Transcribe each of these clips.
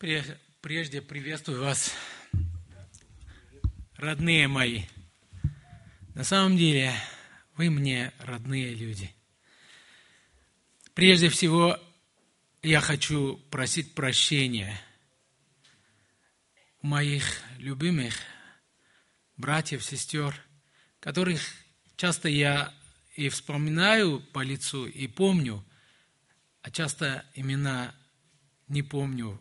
Прежде приветствую вас, родные мои. На самом деле, вы мне родные люди. Прежде всего, я хочу просить прощения у моих любимых братьев, сестер, которых часто я и вспоминаю по лицу, и помню, а часто имена не помню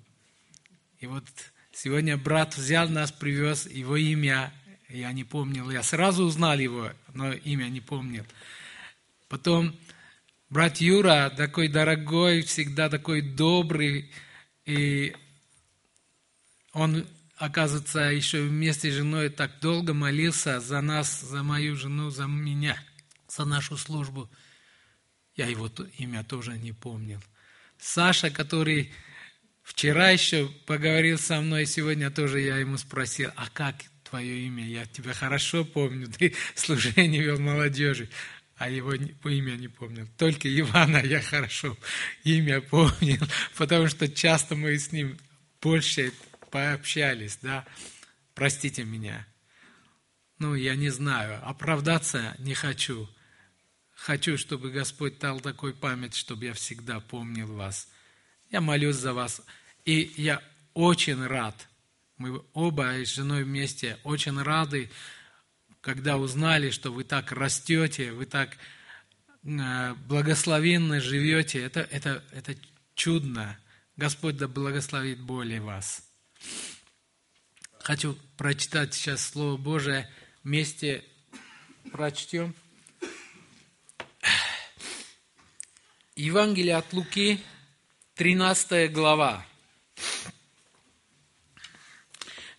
и вот сегодня брат взял нас, привез его имя, я не помнил. Я сразу узнал его, но имя не помнил. Потом брат Юра, такой дорогой, всегда такой добрый, и он, оказывается, еще вместе с женой так долго молился за нас, за мою жену, за меня, за нашу службу. Я его имя тоже не помнил. Саша, который Вчера еще поговорил со мной, сегодня тоже я ему спросил, а как твое имя? Я тебя хорошо помню, ты служение вел молодежи, а его имя не помнил. Только Ивана я хорошо имя помнил, потому что часто мы с ним больше пообщались, да. Простите меня. Ну, я не знаю, оправдаться не хочу. Хочу, чтобы Господь дал такой память, чтобы я всегда помнил вас. Я молюсь за вас. И я очень рад, мы оба с женой вместе очень рады, когда узнали, что вы так растете, вы так э, благословенно живете. Это, это, это чудно. Господь да благословит более вас. Хочу прочитать сейчас Слово Божие. Вместе прочтем. Евангелие от Луки, 13 глава.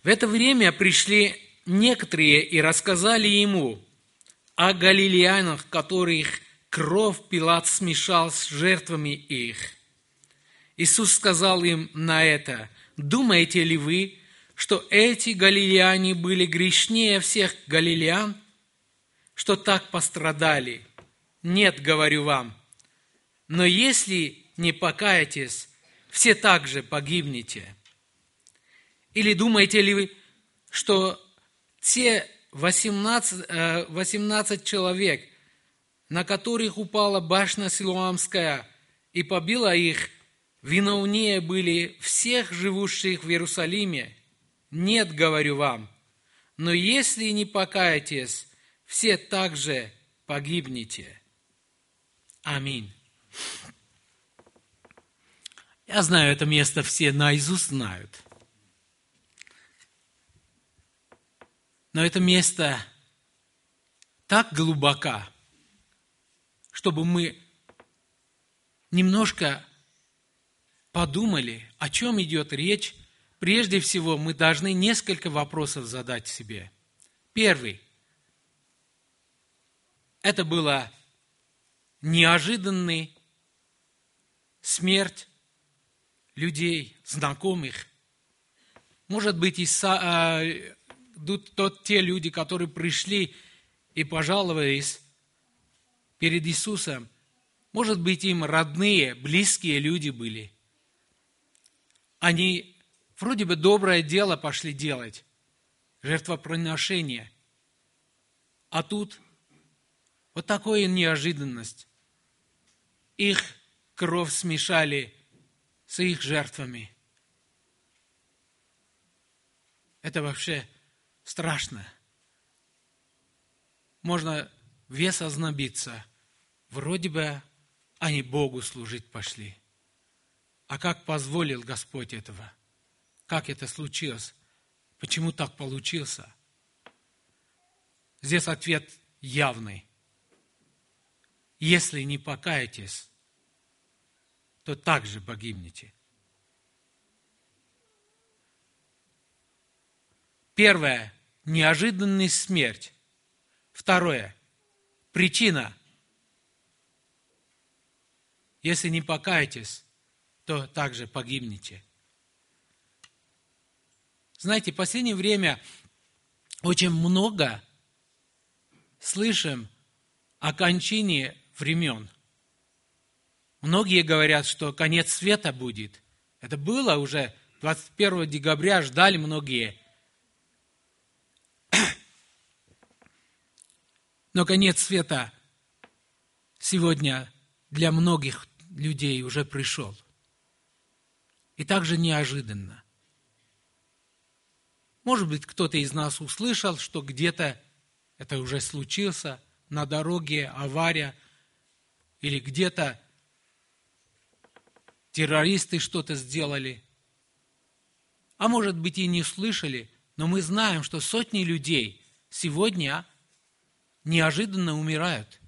В это время пришли некоторые и рассказали ему о галилеянах, которых кровь Пилат смешал с жертвами их. Иисус сказал им на это, «Думаете ли вы, что эти галилеяне были грешнее всех галилеян, что так пострадали? Нет, говорю вам. Но если не покаетесь, все также погибнете». Или думаете ли вы, что те 18, 18 э, человек, на которых упала башня Силуамская и побила их, виновнее были всех живущих в Иерусалиме? Нет, говорю вам. Но если не покаетесь, все также погибнете. Аминь. Я знаю это место, все наизусть знают – Но это место так глубоко, чтобы мы немножко подумали, о чем идет речь. Прежде всего, мы должны несколько вопросов задать себе. Первый. Это была неожиданная смерть людей, знакомых. Может быть, и тот, те люди, которые пришли и пожаловались перед Иисусом, может быть, им родные, близкие люди были. Они вроде бы доброе дело пошли делать, жертвоприношение. А тут вот такая неожиданность. Их кровь смешали с их жертвами. Это вообще страшно. Можно вес ознобиться. Вроде бы они Богу служить пошли. А как позволил Господь этого? Как это случилось? Почему так получился? Здесь ответ явный. Если не покаетесь, то также погибнете. Первое неожиданная смерть. Второе. Причина. Если не покаетесь, то также погибнете. Знаете, в последнее время очень много слышим о кончине времен. Многие говорят, что конец света будет. Это было уже 21 декабря ждали многие. Но конец света сегодня для многих людей уже пришел. И также неожиданно. Может быть, кто-то из нас услышал, что где-то это уже случился, на дороге авария, или где-то террористы что-то сделали. А может быть и не слышали, но мы знаем, что сотни людей сегодня неожиданно умирают.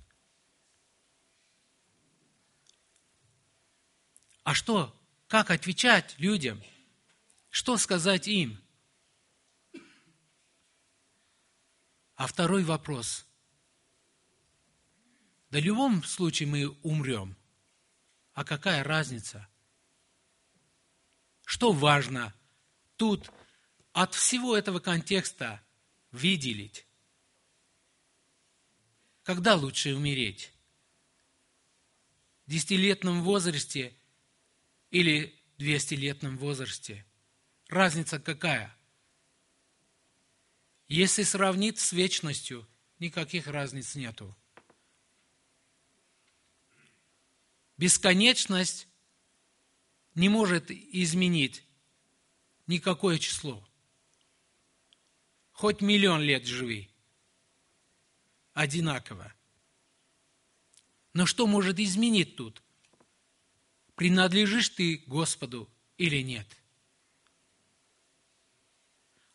А что? Как отвечать людям? Что сказать им? А второй вопрос. Да в любом случае мы умрем. А какая разница? Что важно тут от всего этого контекста выделить? Когда лучше умереть? В десятилетнем возрасте или двестилетнем возрасте? Разница какая? Если сравнить с вечностью, никаких разниц нету. Бесконечность не может изменить никакое число. Хоть миллион лет живи. Одинаково. Но что может изменить тут? Принадлежишь ты Господу или нет?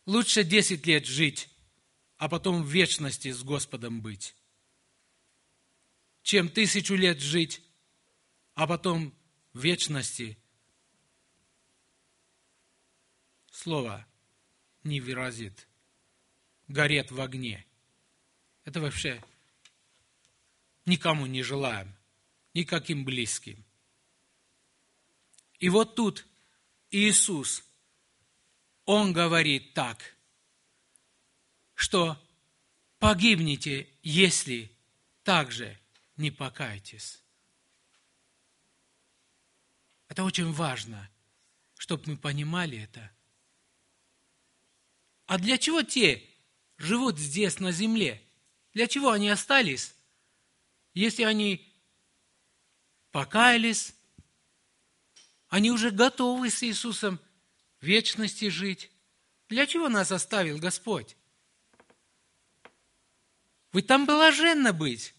Лучше 10 лет жить, а потом в вечности с Господом быть, чем тысячу лет жить, а потом в вечности слово не выразит, горит в огне. Это вообще никому не желаем, никаким близким. И вот тут Иисус, Он говорит так, что погибнете, если также не покаетесь. Это очень важно, чтобы мы понимали это. А для чего те живут здесь, на земле? Для чего они остались? Если они покаялись, они уже готовы с Иисусом в вечности жить. Для чего нас оставил Господь? Вы там блаженно быть.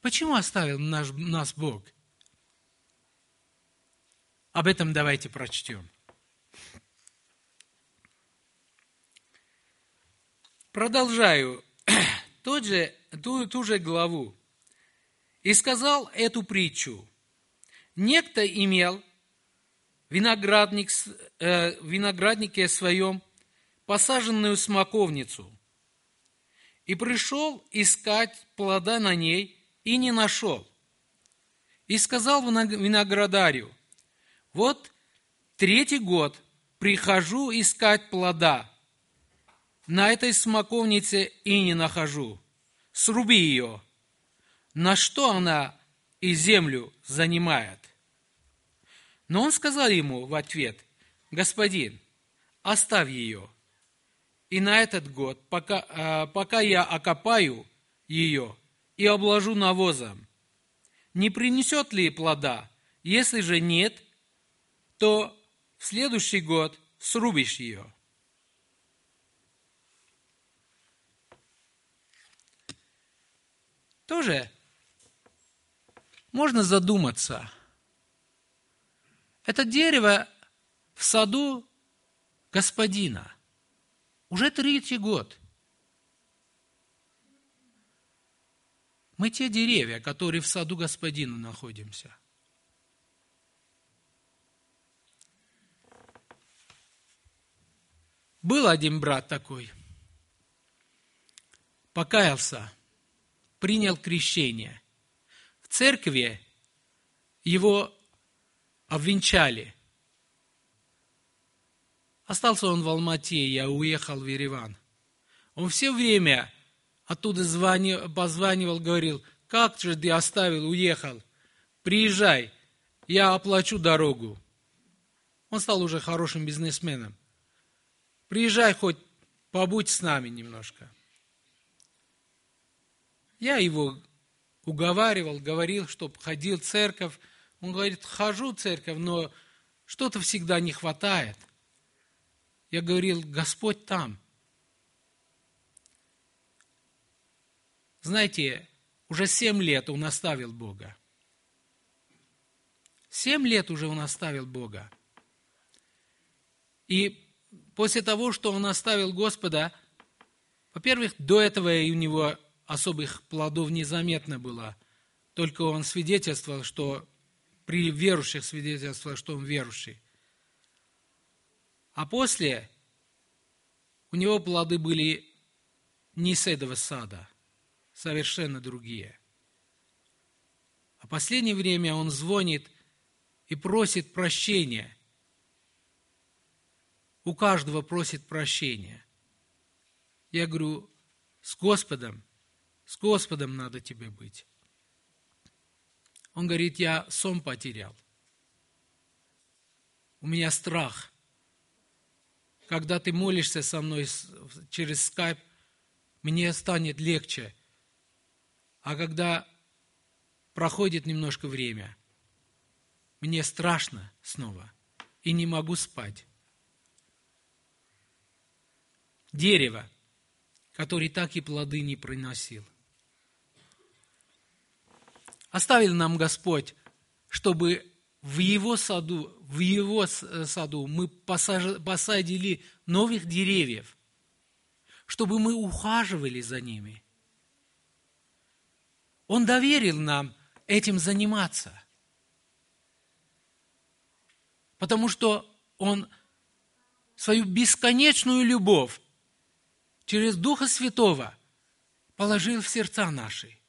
Почему оставил наш, нас Бог? Об этом давайте прочтем. Продолжаю тот же, ту, ту же главу. «И сказал эту притчу. Некто имел виноградник, э, винограднике своем посаженную смоковницу, и пришел искать плода на ней, и не нашел. И сказал виноградарю, вот третий год прихожу искать плода. На этой смоковнице и не нахожу. Сруби ее. На что она и землю занимает? Но он сказал ему в ответ, господин, оставь ее. И на этот год, пока, а, пока я окопаю ее и обложу навозом, не принесет ли плода? Если же нет, то в следующий год срубишь ее. Тоже можно задуматься. Это дерево в саду господина. Уже третий год. Мы те деревья, которые в саду господина находимся. Был один брат такой, покаялся, принял крещение. В церкви его обвенчали. Остался он в Алмате, я уехал в Ереван. Он все время оттуда звонил, позванивал, говорил, как же ты оставил, уехал, приезжай, я оплачу дорогу. Он стал уже хорошим бизнесменом. Приезжай хоть побудь с нами немножко. Я его уговаривал, говорил, чтобы ходил в церковь. Он говорит, хожу в церковь, но что-то всегда не хватает. Я говорил, Господь там. Знаете, уже семь лет он оставил Бога. Семь лет уже он оставил Бога. И после того, что он оставил Господа, во-первых, до этого у него особых плодов незаметно было. Только он свидетельствовал, что при верующих свидетельствовал, что он верующий. А после у него плоды были не с этого сада, совершенно другие. А последнее время он звонит и просит прощения. У каждого просит прощения. Я говорю, с Господом, с Господом надо тебе быть. Он говорит, я сон потерял. У меня страх. Когда ты молишься со мной через скайп, мне станет легче. А когда проходит немножко время, мне страшно снова и не могу спать. Дерево, который так и плоды не приносил. Оставил нам Господь, чтобы в Его саду, в Его э, саду мы посадили новых деревьев, чтобы мы ухаживали за ними. Он доверил нам этим заниматься, потому что Он свою бесконечную любовь через Духа Святого положил в сердца наши.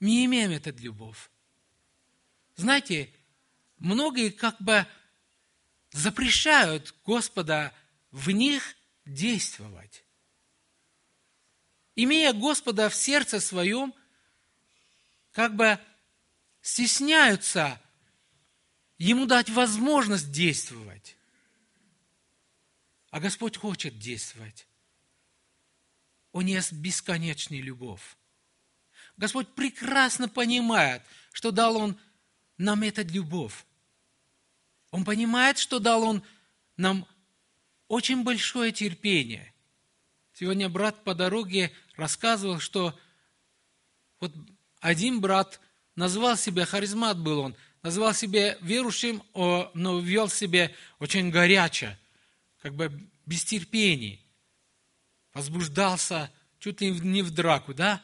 Мы имеем эту любовь. Знаете, многие как бы запрещают Господа в них действовать. Имея Господа в сердце своем, как бы стесняются Ему дать возможность действовать. А Господь хочет действовать. Он есть бесконечная любовь. Господь прекрасно понимает, что дал Он нам эту любовь. Он понимает, что дал Он нам очень большое терпение. Сегодня брат по дороге рассказывал, что вот один брат назвал себя, харизмат был он, назвал себя верующим, но вел себя очень горячо, как бы без терпения, возбуждался чуть ли не в драку, да?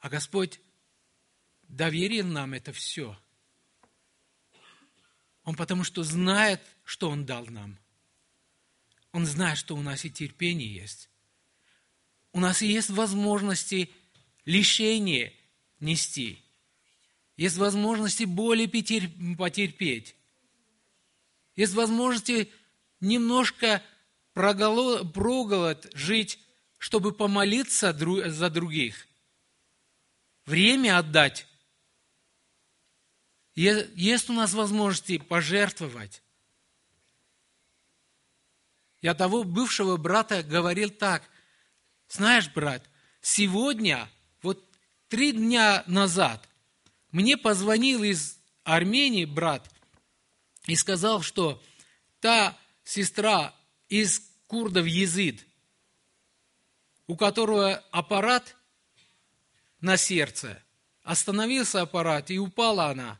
А Господь доверил нам это все. Он потому что знает, что Он дал нам. Он знает, что у нас и терпение есть. У нас и есть возможности лишения нести. Есть возможности боли потерпеть. Есть возможности немножко проголод жить, чтобы помолиться за других время отдать. Есть у нас возможности пожертвовать. Я того бывшего брата говорил так. Знаешь, брат, сегодня, вот три дня назад, мне позвонил из Армении брат и сказал, что та сестра из курдов Езид, у которого аппарат на сердце. Остановился аппарат, и упала она.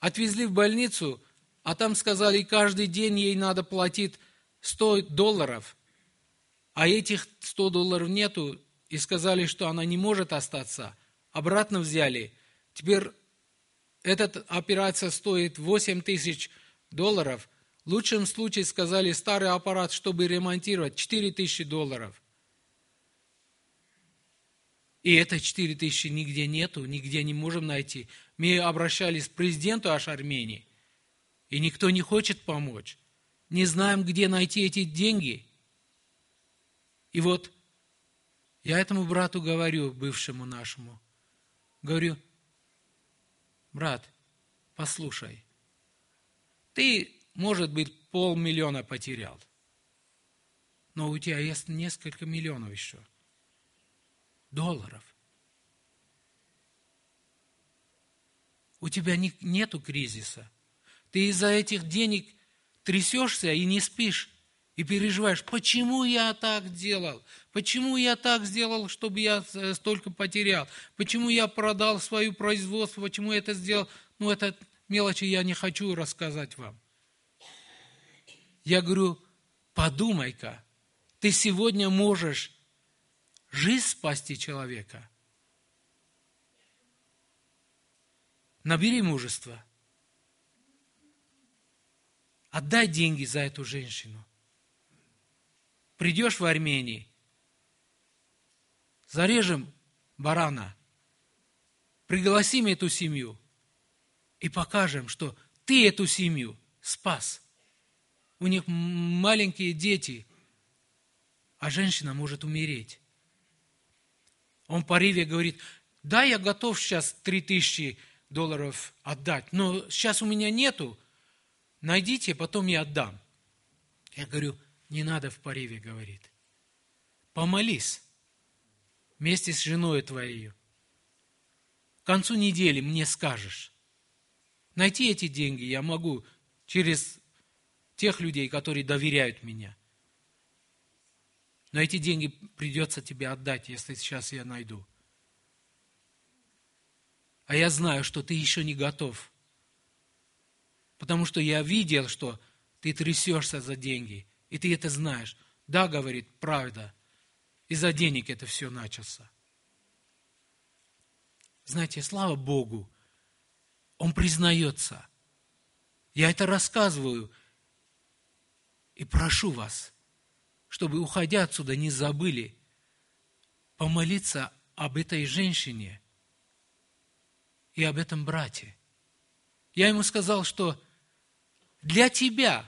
Отвезли в больницу, а там сказали, каждый день ей надо платить 100 долларов. А этих 100 долларов нету, и сказали, что она не может остаться. Обратно взяли. Теперь эта операция стоит 8 тысяч долларов. В лучшем случае сказали, старый аппарат, чтобы ремонтировать, 4 тысячи долларов. И это 4 тысячи нигде нету, нигде не можем найти. Мы обращались к президенту аж Армении, и никто не хочет помочь. Не знаем, где найти эти деньги. И вот я этому брату говорю, бывшему нашему, говорю, брат, послушай, Ты, может быть, полмиллиона потерял. Но у тебя есть несколько миллионов еще. Долларов. У тебя не, нету кризиса. Ты из-за этих денег трясешься и не спишь. И переживаешь, почему я так делал? Почему я так сделал, чтобы я столько потерял? Почему я продал свое производство? Почему я это сделал? Ну, это мелочи я не хочу рассказать вам. Я говорю, подумай-ка, ты сегодня можешь жизнь спасти человека. Набери мужество. Отдай деньги за эту женщину придешь в Армении, зарежем барана, пригласим эту семью и покажем, что ты эту семью спас. У них маленькие дети, а женщина может умереть. Он в порыве говорит, да, я готов сейчас три тысячи долларов отдать, но сейчас у меня нету, найдите, потом я отдам. Я говорю, не надо в порыве, говорит. Помолись вместе с женой твоей. К концу недели мне скажешь. Найти эти деньги я могу через тех людей, которые доверяют меня. Но эти деньги придется тебе отдать, если сейчас я найду. А я знаю, что ты еще не готов. Потому что я видел, что ты трясешься за деньги – и ты это знаешь. Да, говорит, правда. Из-за денег это все начался. Знаете, слава Богу, он признается. Я это рассказываю и прошу вас, чтобы, уходя отсюда, не забыли помолиться об этой женщине и об этом брате. Я ему сказал, что для тебя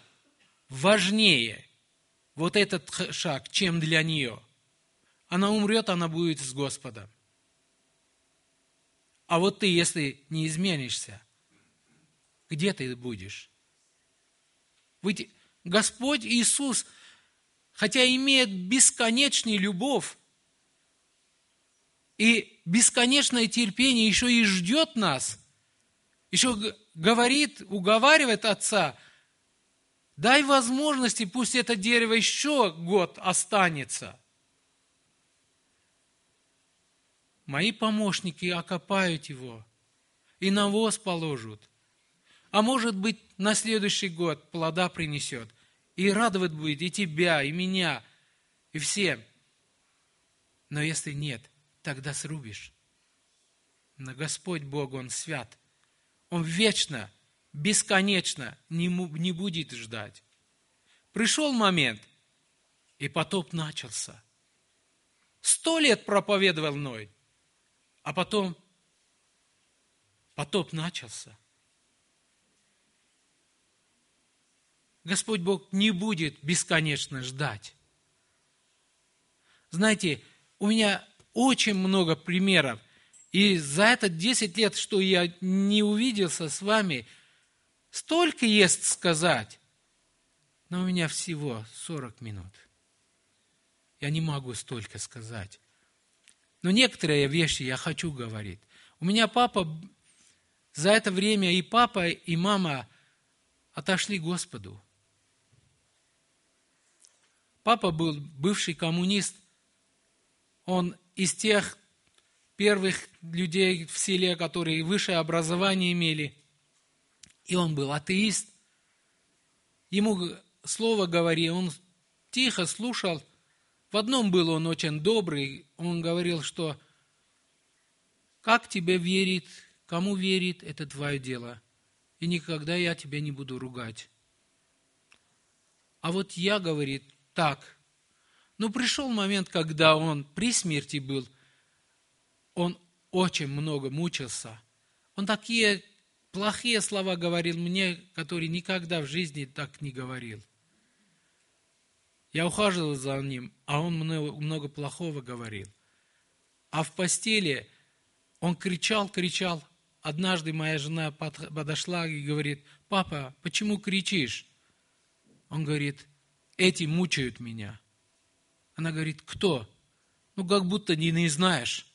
важнее вот этот шаг, чем для нее. Она умрет, она будет с Господом. А вот ты, если не изменишься, где ты будешь? Ведь Господь Иисус, хотя имеет бесконечную любовь и бесконечное терпение, еще и ждет нас, еще говорит, уговаривает Отца – Дай возможности, пусть это дерево еще год останется. Мои помощники окопают его и навоз положат. А может быть, на следующий год плода принесет. И радовать будет и тебя, и меня, и всем. Но если нет, тогда срубишь. Но Господь Бог, Он свят. Он вечно бесконечно не, не будет ждать. Пришел момент, и потоп начался. Сто лет проповедовал Ной, а потом потоп начался. Господь Бог не будет бесконечно ждать. Знаете, у меня очень много примеров. И за это 10 лет, что я не увиделся с вами – Столько есть сказать, но у меня всего 40 минут. Я не могу столько сказать. Но некоторые вещи я хочу говорить. У меня папа, за это время и папа, и мама отошли Господу. Папа был бывший коммунист. Он из тех первых людей в селе, которые высшее образование имели – и он был атеист. Ему слово говори, он тихо слушал. В одном был он очень добрый, он говорил, что как тебе верит, кому верит, это твое дело. И никогда я тебя не буду ругать. А вот я, говорит, так. Но пришел момент, когда он при смерти был, он очень много мучился. Он такие плохие слова говорил мне, который никогда в жизни так не говорил. Я ухаживал за ним, а он много, много плохого говорил. А в постели он кричал, кричал. Однажды моя жена подошла и говорит, папа, почему кричишь? Он говорит, эти мучают меня. Она говорит, кто? Ну, как будто не, не знаешь.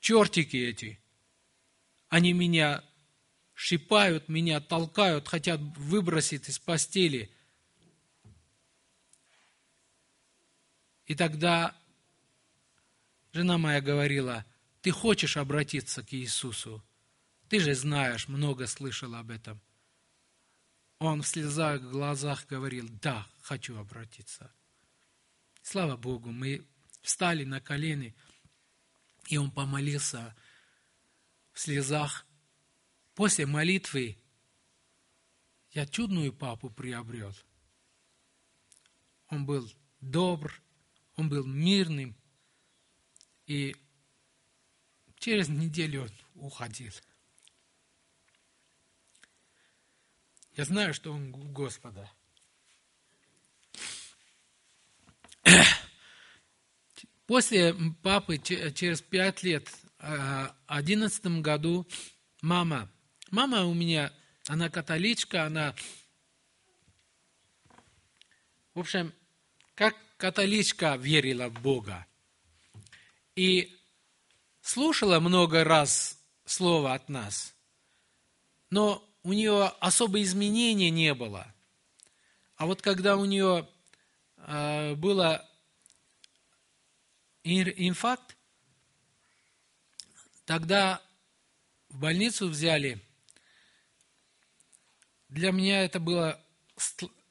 Чертики эти. Они меня шипают, меня толкают, хотят выбросить из постели. И тогда жена моя говорила, ты хочешь обратиться к Иисусу? Ты же знаешь, много слышал об этом. Он в слезах, в глазах говорил, да, хочу обратиться. Слава Богу, мы встали на колени, и он помолился в слезах. После молитвы я чудную папу приобрел. Он был добр, он был мирным, и через неделю он уходил. Я знаю, что он Господа. После папы через пять лет, в одиннадцатом году, мама, мама у меня, она католичка, она, в общем, как католичка верила в Бога. И слушала много раз слово от нас, но у нее особо изменения не было. А вот когда у нее э, было инфаркт, тогда в больницу взяли. Для меня это было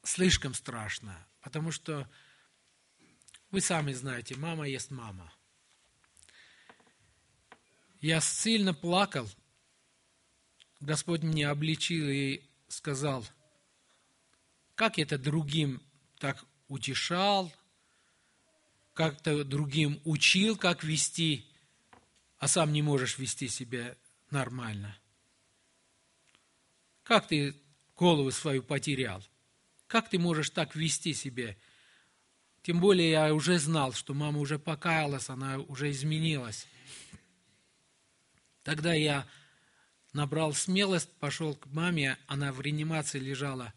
слишком страшно, потому что вы сами знаете, мама есть мама. Я сильно плакал – Господь меня обличил и сказал, как это другим так утешал, как-то другим учил, как вести, а сам не можешь вести себя нормально. Как ты голову свою потерял? Как ты можешь так вести себя? Тем более я уже знал, что мама уже покаялась, она уже изменилась. Тогда я набрал смелость, пошел к маме, она в реанимации лежала.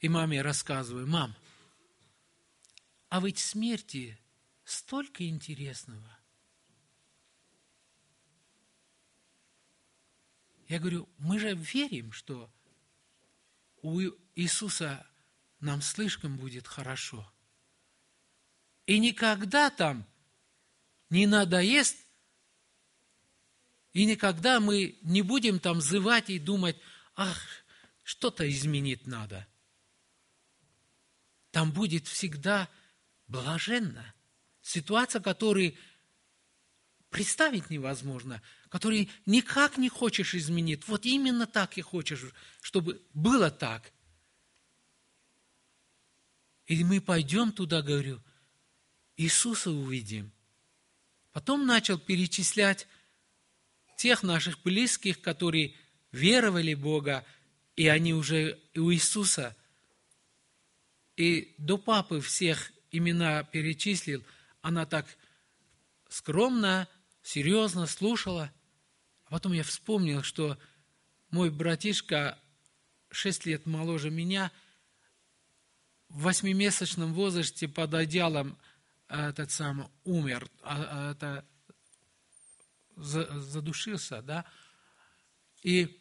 И маме рассказываю, мам, а ведь смерти столько интересного. Я говорю, мы же верим, что у Иисуса нам слишком будет хорошо. И никогда там не надоест и никогда мы не будем там зывать и думать, ах, что-то изменить надо. Там будет всегда блаженно. Ситуация, которую представить невозможно, которую никак не хочешь изменить. Вот именно так и хочешь, чтобы было так. И мы пойдем туда, говорю, Иисуса увидим. Потом начал перечислять тех наших близких, которые веровали Бога, и они уже у Иисуса. И до папы всех имена перечислил, она так скромно, серьезно слушала. А потом я вспомнил, что мой братишка, шесть лет моложе меня, в восьмимесячном возрасте под одеялом э, этот сам умер. А, а это задушился, да. И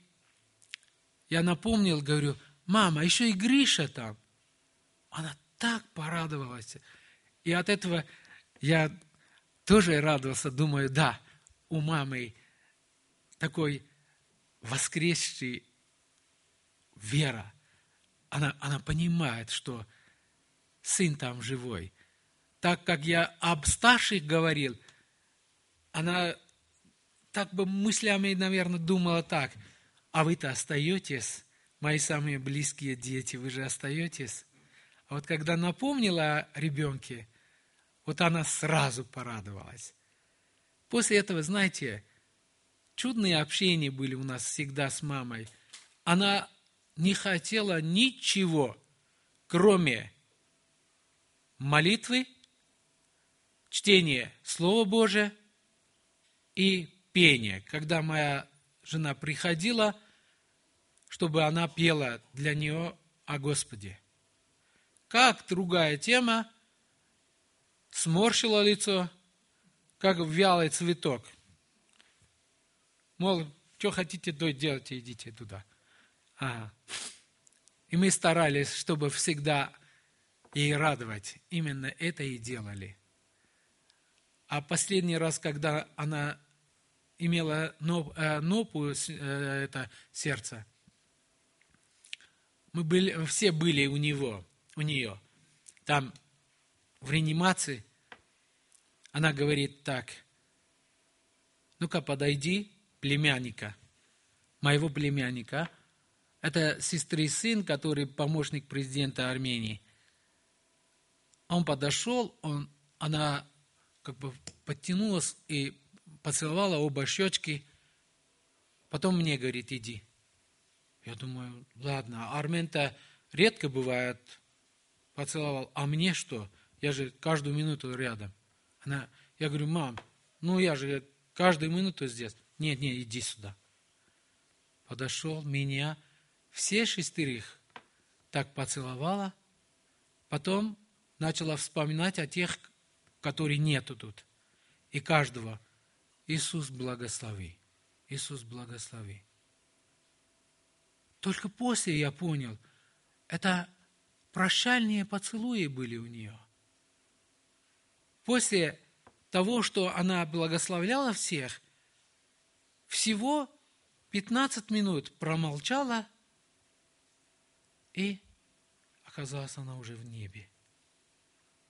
я напомнил, говорю, мама, еще и Гриша там. Она так порадовалась. И от этого я тоже радовался, думаю, да, у мамы такой воскресший вера. Она, она понимает, что сын там живой. Так как я об старших говорил, она так бы мыслями, наверное, думала так, а вы-то остаетесь, мои самые близкие дети, вы же остаетесь. А вот когда напомнила о ребенке, вот она сразу порадовалась. После этого, знаете, чудные общения были у нас всегда с мамой. Она не хотела ничего, кроме молитвы, чтения Слова Божия и пение. Когда моя жена приходила, чтобы она пела для нее о Господе. Как другая тема, сморщила лицо, как вялый цветок. Мол, что хотите, то делайте, идите туда. Ага. И мы старались, чтобы всегда ей радовать. Именно это и делали. А последний раз, когда она имела э, нопу, э, это сердце, мы были, все были у него, у нее. Там в реанимации она говорит так, ну-ка подойди, племянника, моего племянника, это сестры сын, который помощник президента Армении. Он подошел, он, она как бы подтянулась и поцеловала оба щечки. Потом мне говорит, иди. Я думаю, ладно, Армен-то редко бывает поцеловал, а мне что? Я же каждую минуту рядом. Она, я говорю, мам, ну я же каждую минуту здесь. Нет, нет, иди сюда. Подошел, меня, все шестерых так поцеловала, потом начала вспоминать о тех, которые нету тут. И каждого. Иисус благослови. Иисус благослови. Только после я понял, это прощальные поцелуи были у нее. После того, что она благословляла всех, всего 15 минут промолчала, и оказалась она уже в небе.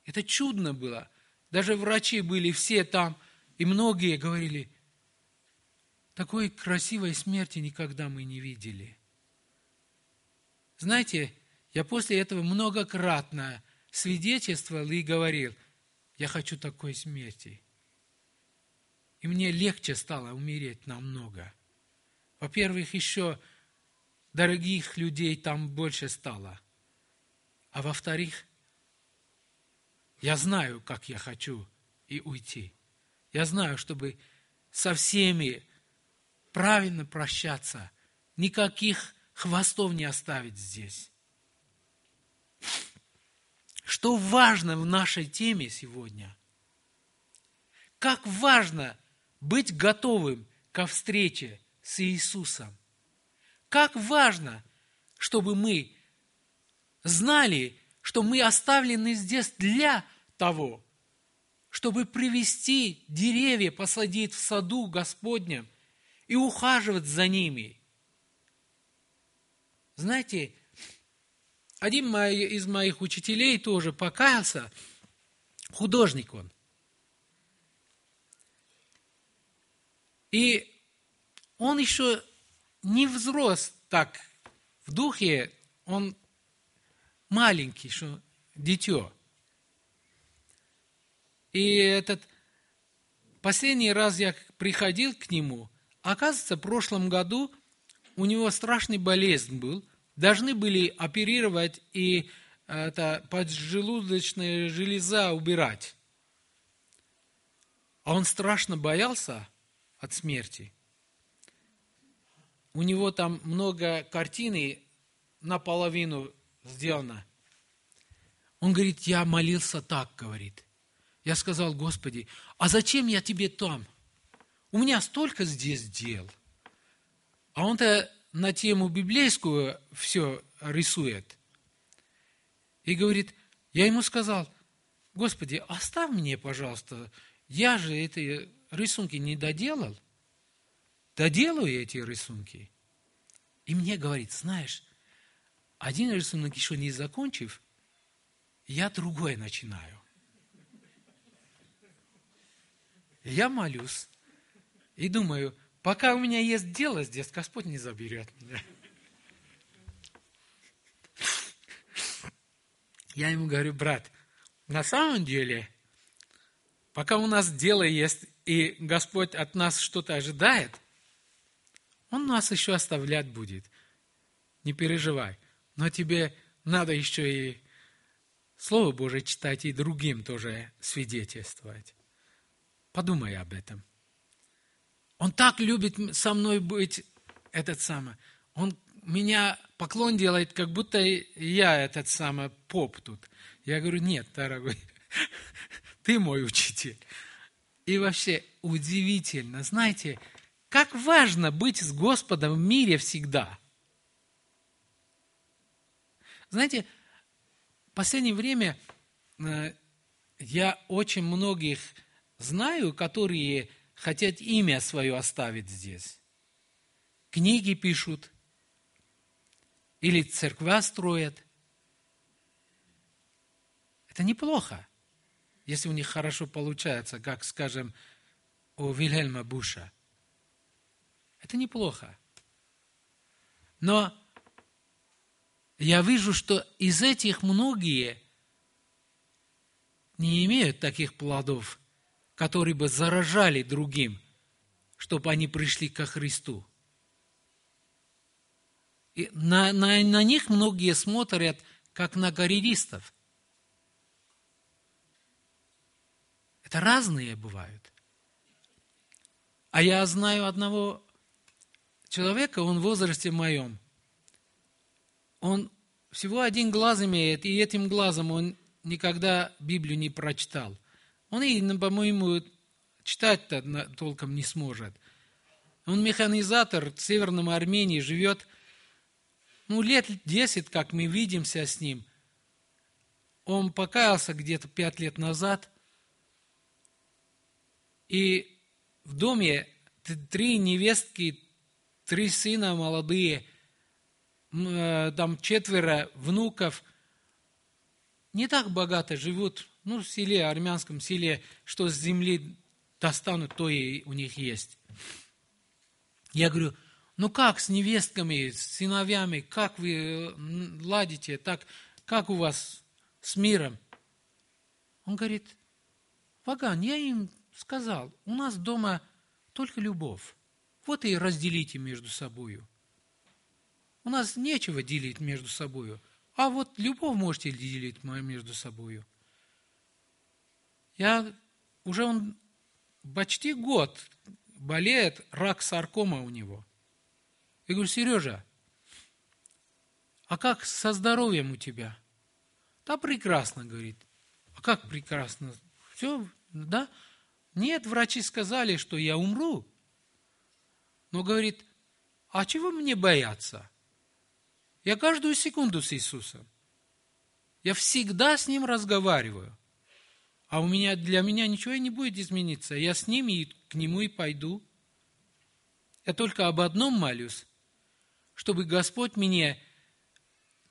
Это чудно было. Даже врачи были все там, и многие говорили, такой красивой смерти никогда мы не видели. Знаете, я после этого многократно свидетельствовал и говорил, я хочу такой смерти. И мне легче стало умереть намного. Во-первых, еще дорогих людей там больше стало. А во-вторых, я знаю, как я хочу и уйти. Я знаю, чтобы со всеми правильно прощаться, никаких хвостов не оставить здесь. Что важно в нашей теме сегодня? Как важно быть готовым ко встрече с Иисусом. Как важно, чтобы мы знали, что мы оставлены здесь для того, чтобы привести деревья, посадить в саду Господнем и ухаживать за ними. Знаете, один из моих учителей тоже покаялся, художник он. И он еще не взрос так в духе, он маленький, что дитё. И этот последний раз я приходил к нему, оказывается, в прошлом году у него страшный болезнь был, должны были оперировать и это поджелудочная железа убирать. А он страшно боялся от смерти. У него там много картины наполовину сделано. Он говорит, я молился так, говорит. Я сказал, Господи, а зачем я тебе там? У меня столько здесь дел. А он-то на тему библейскую все рисует. И говорит, я ему сказал, Господи, оставь мне, пожалуйста, я же эти рисунки не доделал. Доделаю эти рисунки. И мне говорит, знаешь, один рисунок еще не закончив, я другой начинаю. Я молюсь и думаю, Пока у меня есть дело здесь, Господь не заберет меня. Я ему говорю, брат, на самом деле, пока у нас дело есть, и Господь от нас что-то ожидает, Он нас еще оставлять будет. Не переживай. Но тебе надо еще и Слово Божие читать и другим тоже свидетельствовать. Подумай об этом. Он так любит со мной быть, этот самый. Он меня поклон делает, как будто я этот самый поп тут. Я говорю, нет, дорогой, ты мой учитель. И вообще удивительно, знаете, как важно быть с Господом в мире всегда. Знаете, в последнее время э, я очень многих знаю, которые хотят имя свое оставить здесь. Книги пишут, или церква строят. Это неплохо, если у них хорошо получается, как, скажем, у Вильгельма Буша. Это неплохо. Но я вижу, что из этих многие не имеют таких плодов, которые бы заражали другим, чтобы они пришли ко Христу. И на, на, на них многие смотрят, как на карьеристов. Это разные бывают. А я знаю одного человека, он в возрасте моем. Он всего один глаз имеет, и этим глазом он никогда Библию не прочитал. Он и, по-моему, читать-то толком не сможет. Он механизатор в Северном Армении, живет – ну, лет десять, как мы видимся с ним. Он покаялся где-то пять лет назад. И в доме три невестки, три сына молодые, э, там четверо внуков. Не так богато живут, ну, в селе, армянском селе, что с земли достанут, то и у них есть. Я говорю, ну как с невестками, с сыновьями, как вы э, ладите, так, как у вас с миром? Он говорит, Ваган, я им сказал, у нас дома только любовь. Вот и разделите между собою. У нас нечего делить между собою. А вот любовь можете делить между собою. Я уже он почти год болеет, рак саркома у него – я говорю, Сережа, а как со здоровьем у тебя? Да прекрасно, говорит. А как прекрасно? Все, да? Нет, врачи сказали, что я умру. Но говорит, а чего мне бояться? Я каждую секунду с Иисусом. Я всегда с Ним разговариваю. А у меня, для меня ничего не будет измениться. Я с Ним и к Нему и пойду. Я только об одном молюсь, чтобы Господь мне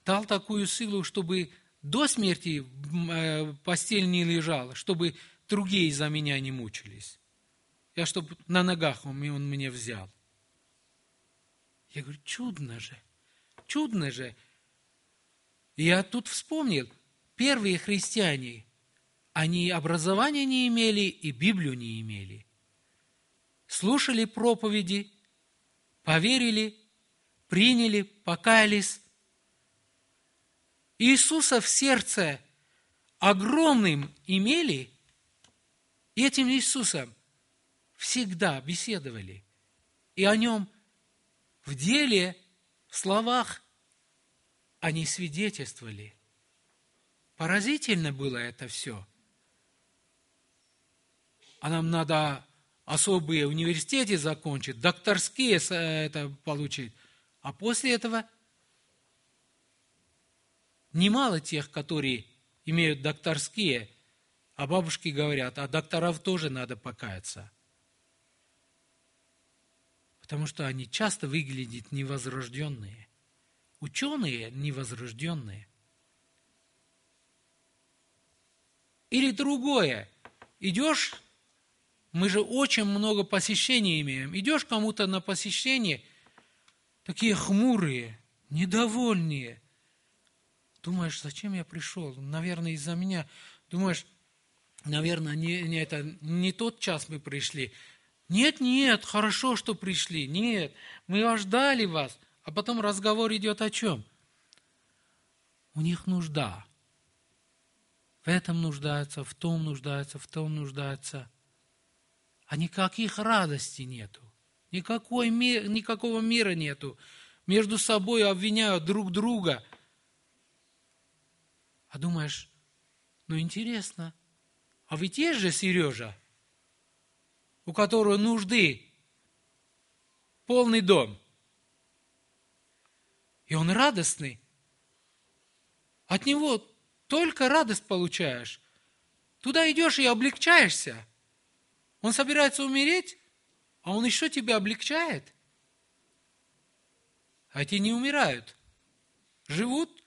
дал такую силу, чтобы до смерти э, постель не лежал, чтобы другие за меня не мучились. Я чтобы на ногах он, он меня взял. Я говорю, чудно же, чудно же. И я тут вспомнил, первые христиане, они образования не имели и Библию не имели. Слушали проповеди, поверили приняли, покаялись. Иисуса в сердце огромным имели, и этим Иисусом всегда беседовали. И о нем в деле, в словах они свидетельствовали. Поразительно было это все. А нам надо особые университеты закончить, докторские это получить. А после этого немало тех, которые имеют докторские, а бабушки говорят, а докторов тоже надо покаяться. Потому что они часто выглядят невозрожденные. Ученые невозрожденные. Или другое. Идешь, мы же очень много посещений имеем. Идешь кому-то на посещение, такие хмурые, недовольные. Думаешь, зачем я пришел? Наверное, из-за меня. Думаешь, наверное, не, не, это, не тот час мы пришли. Нет, нет, хорошо, что пришли. Нет, мы вас ждали вас. А потом разговор идет о чем? У них нужда. В этом нуждаются, в том нуждаются, в том нуждаются. А никаких радости нету. Никакой никакого мира нету. между собой обвиняют друг друга. А думаешь, ну интересно, а ведь есть же Сережа, у которого нужды полный дом. И он радостный. От него только радость получаешь. Туда идешь и облегчаешься. Он собирается умереть, а он еще тебя облегчает. А те не умирают. Живут,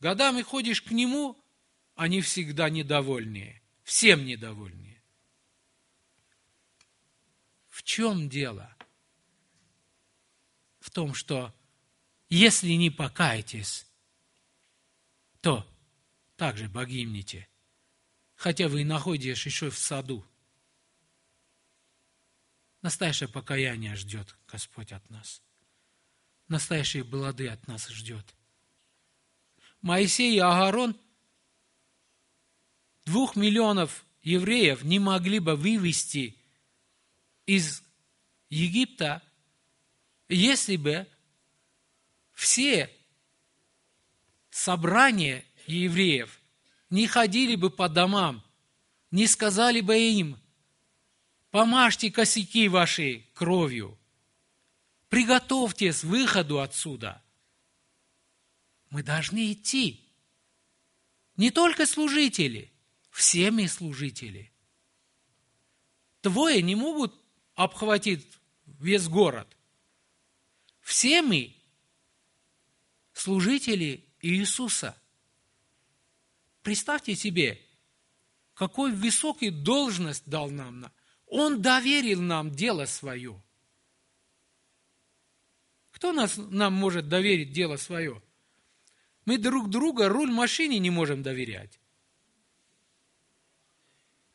годами ходишь к нему, они всегда недовольные. Всем недовольные. В чем дело? В том, что если не покаетесь, то также погибнете, хотя вы и находитесь еще в саду. Настоящее покаяние ждет Господь от нас. Настоящие блады от нас ждет. Моисей и Агарон двух миллионов евреев не могли бы вывести из Египта, если бы все собрания евреев не ходили бы по домам, не сказали бы им, помажьте косяки ваши кровью, приготовьтесь к выходу отсюда. Мы должны идти. Не только служители, все мы служители. Двое не могут обхватить весь город. Все мы служители Иисуса. Представьте себе, какой высокий должность дал нам. Он доверил нам дело свое. Кто нас, нам может доверить дело свое? Мы друг друга руль машине не можем доверять.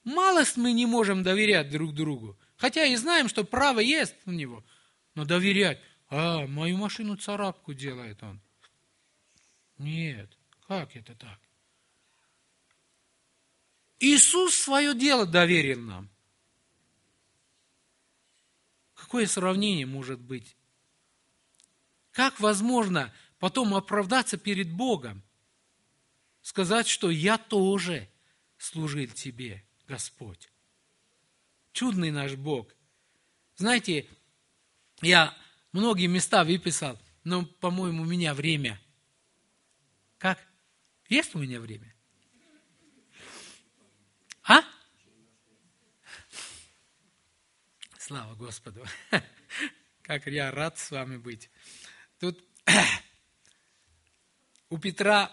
Малость мы не можем доверять друг другу. Хотя и знаем, что право есть у него. Но доверять. А, мою машину царапку делает он. Нет, как это так? Иисус свое дело доверил нам. Какое сравнение может быть? Как возможно потом оправдаться перед Богом? Сказать, что я тоже служил тебе, Господь. Чудный наш Бог. Знаете, я многие места выписал, но, по-моему, у меня время – как? Есть у меня время? А? Слава Господу. Как я рад с вами быть. Тут у Петра,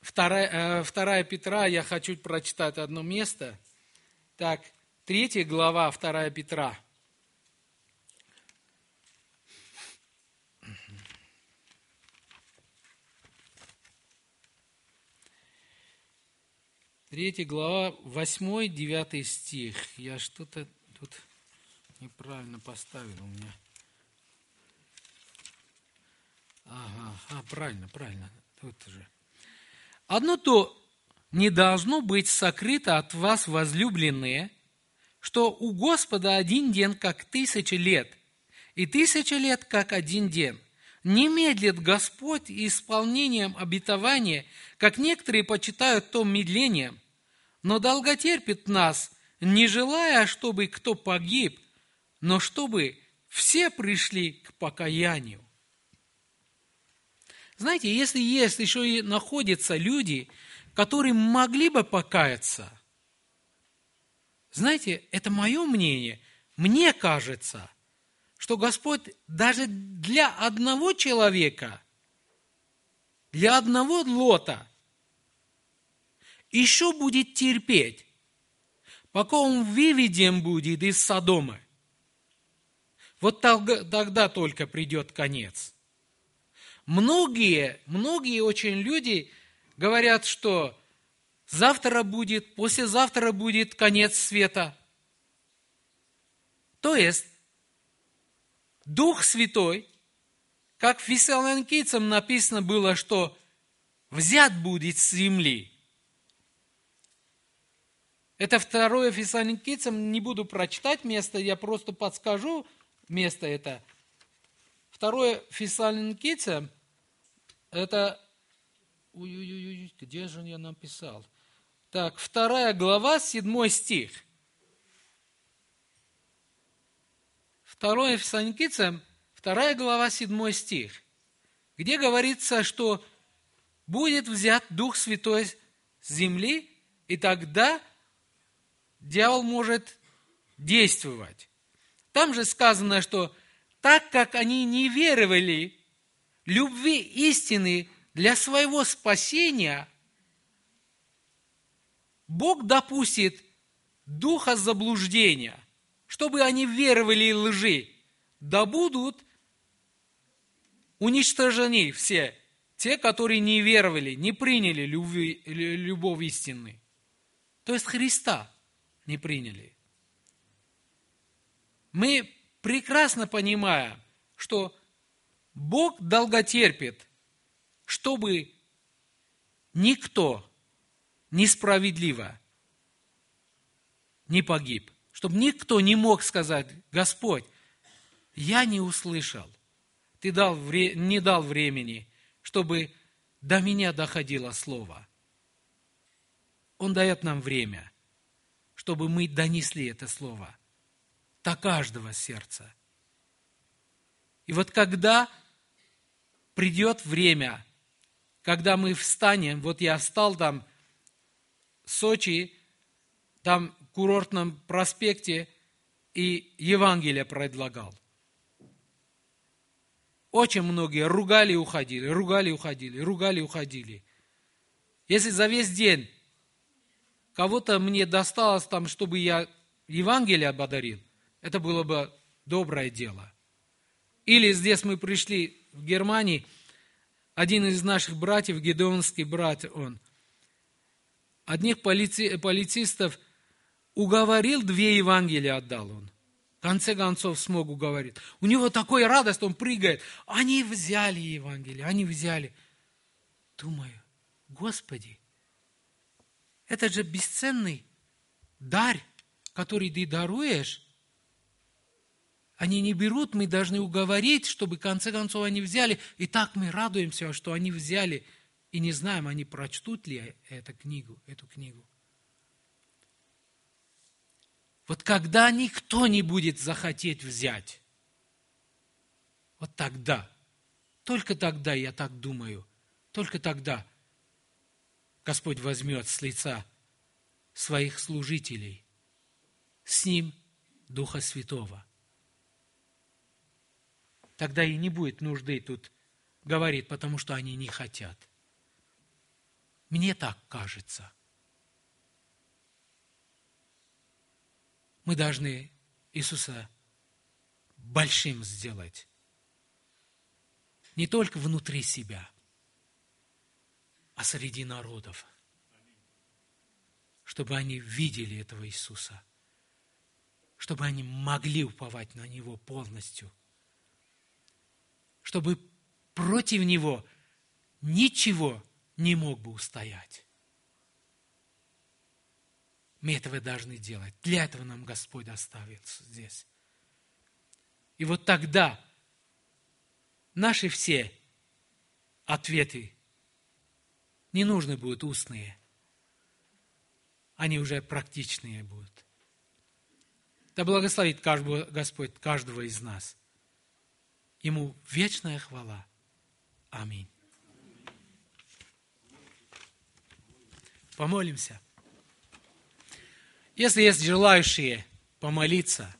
вторая, э, вторая Петра, я хочу прочитать одно место. Так, третья глава, вторая Петра – Третья глава, 8-9 стих. Я что-то тут неправильно поставил у меня. Ага, а, правильно, правильно. Тут же. Одно то не должно быть сокрыто от вас, возлюбленные, что у Господа один день, как тысяча лет, и тысяча лет, как один день. Не медлит Господь исполнением обетования, как некоторые почитают то медлением, но долготерпит нас, не желая, чтобы кто погиб, но чтобы все пришли к покаянию. Знаете, если есть еще и находятся люди, которые могли бы покаяться, знаете, это мое мнение, мне кажется, что Господь даже для одного человека, для одного лота еще будет терпеть, пока он выведен будет из Содома. Вот тогда только придет конец. Многие, многие очень люди говорят, что завтра будет, послезавтра будет конец света. То есть, Дух Святой, как в Фессалоникийцам написано было, что взят будет с земли – это второе Фессалоникийцам, не буду прочитать место, я просто подскажу место это. второе Фессалоникийцам, это... Ой-ой-ой, где же я написал? Так, вторая глава, седьмой стих. Второе Фессалоникийцам, вторая глава, седьмой стих, где говорится, что будет взят Дух Святой с земли, и тогда дьявол может действовать. Там же сказано, что так как они не веровали любви истины для своего спасения, Бог допустит духа заблуждения, чтобы они веровали лжи, да будут уничтожены все те, которые не веровали, не приняли любви, любовь истины. То есть Христа не приняли. Мы прекрасно понимаем, что Бог долготерпит, чтобы никто несправедливо не погиб, чтобы никто не мог сказать, Господь, я не услышал, ты дал, не дал времени, чтобы до меня доходило слово. Он дает нам время, чтобы мы донесли это слово до каждого сердца. И вот когда придет время, когда мы встанем, вот я встал там в Сочи, там курортном проспекте, и Евангелие предлагал. Очень многие ругали и уходили, ругали и уходили, ругали и уходили. Если за весь день кого-то мне досталось там, чтобы я Евангелие ободарил, это было бы доброе дело. Или здесь мы пришли в Германии, один из наших братьев, гедеонский брат, он, одних полици, полицистов уговорил, две Евангелия отдал он. В конце концов смог уговорить. У него такой радость, он прыгает. Они взяли Евангелие, они взяли. Думаю, Господи, это же бесценный дар, который ты даруешь они не берут, мы должны уговорить, чтобы в конце концов они взяли. И так мы радуемся, что они взяли. И не знаем, они прочтут ли эту книгу, эту книгу. Вот когда никто не будет захотеть взять, вот тогда, только тогда, я так думаю, только тогда Господь возьмет с лица своих служителей, с ним Духа Святого – тогда и не будет нужды тут говорить, потому что они не хотят. Мне так кажется. Мы должны Иисуса большим сделать. Не только внутри себя, а среди народов. Чтобы они видели этого Иисуса. Чтобы они могли уповать на Него полностью – чтобы против него ничего не мог бы устоять. Мы этого должны делать. Для этого нам Господь оставил здесь. И вот тогда наши все ответы не нужны будут устные. Они уже практичные будут. Да благословит каждого, Господь каждого из нас – Ему вечная хвала. Аминь. Помолимся. Если есть желающие помолиться –